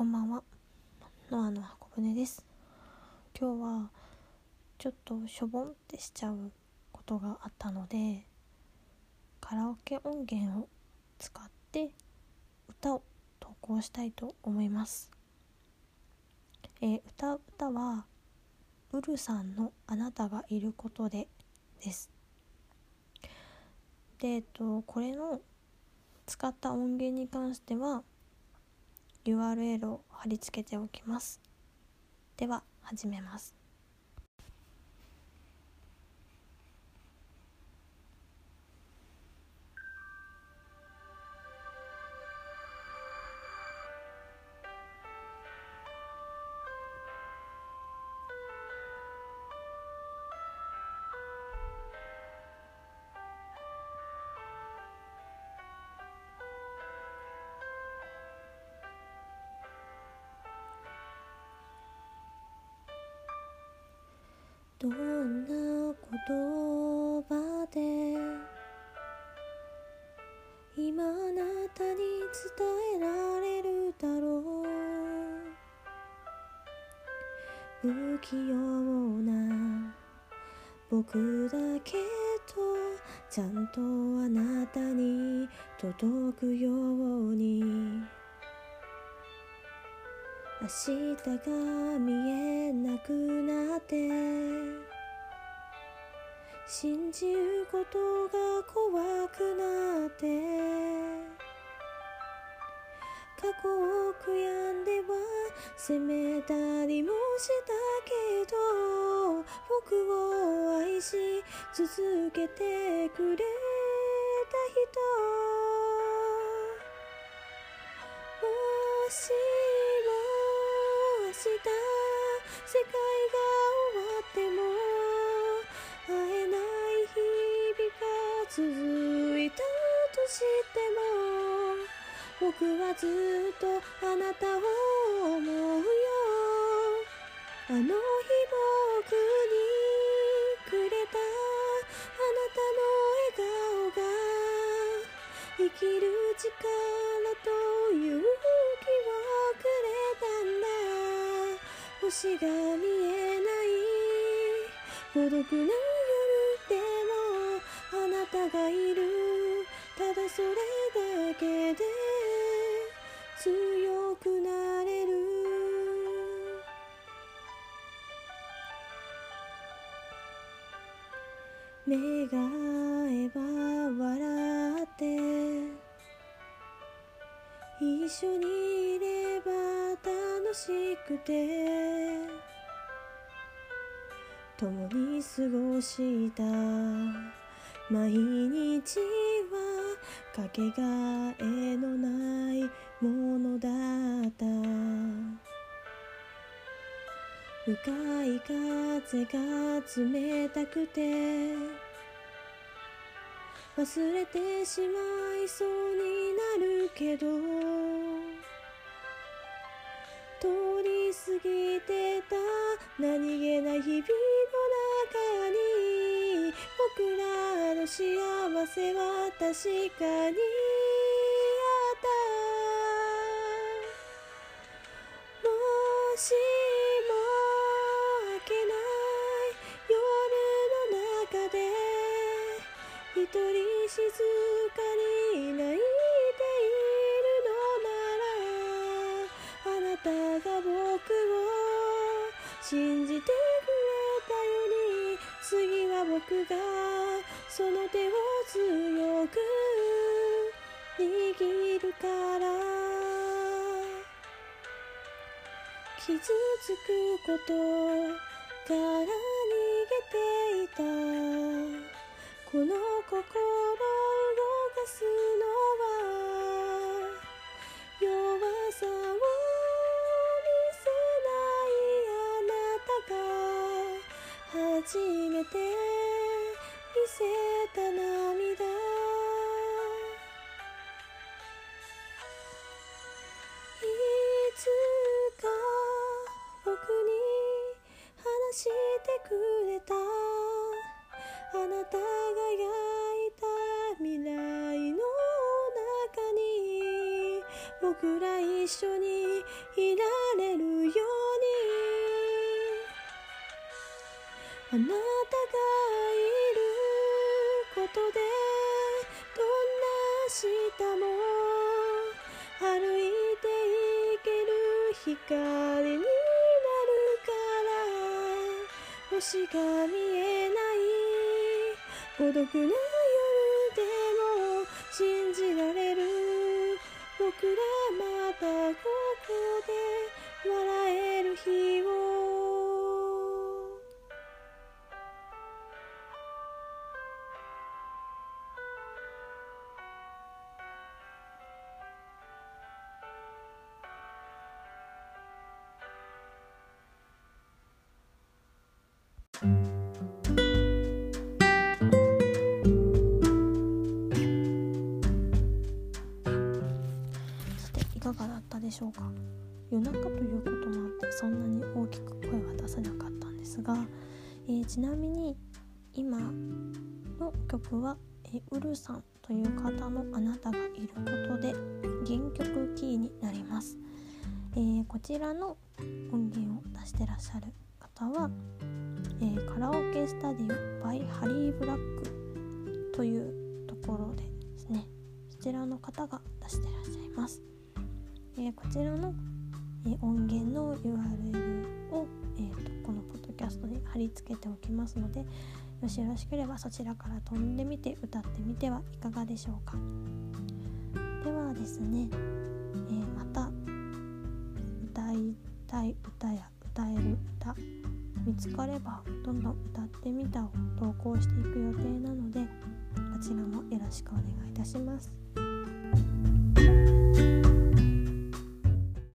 こんばんは。ノアの箱舟です。今日はちょっとしょぼんってしちゃうことがあったのでカラオケ音源を使って歌を投稿したいと思います。えー、歌歌はウルさんのあなたがいることでです。でえっとこれの使った音源に関しては URL を貼り付けておきます。では始めます。どんな言葉で今あなたに伝えられるだろう。不器用な僕だけどちゃんとあなたに届くように。明日が見えなくなって信じることが怖くなって過去を悔やんでは責めたりもしたけど僕を愛し続けてくれた人。もしした世界が終わっても会えない日々が続いたとしても僕はずっとあなたを思うよ。あの日僕にくれたあなたの笑顔が生きる力という星が見えない孤独な夜でもあなたがいる。ただそれだけで強くなれる。目が合えば笑って一緒にしくて共に過ごした毎日はかけがえのないものだった。深い風が冷たくて忘れてしまいそうになるけど何気ない日々の中に僕らの幸せは確かにあった。もし信じてくれたより次は僕がその手を強く握るから。傷つくことから逃げていた。初めて見せた涙。いつか僕に話してくれた。あなたが描いた未来の中に僕ら一緒にいられるよ。あなたがいることでどんな明日も歩いていける光になるから星が見えない。孤独な夜でも信じられる。僕らまたここで笑える日を。さていかがだったでしょうか？夜中ということもあってそんなに大きく声は出せなかったんですが、えーちなみに今の曲は、えーウルさんという方の「あなたがいること」で原曲キーになります、えーこちらの音源を出してらっしゃる方は、えーカラオケスタディオ by ハリー・ブラックというところでですね。そちらの方が出してらっしゃいます、えーこちらの、え音源の URL を、えーとこのポッドキャストに貼り付けておきますのでもしよろしければそちらから飛んでみて歌ってみてはいかがでしょうか。ではですね、えーまた歌いたい歌や歌える歌見つかればどんどん歌ってみたを投稿していく予定なのでこちらもよろしくお願いいたします。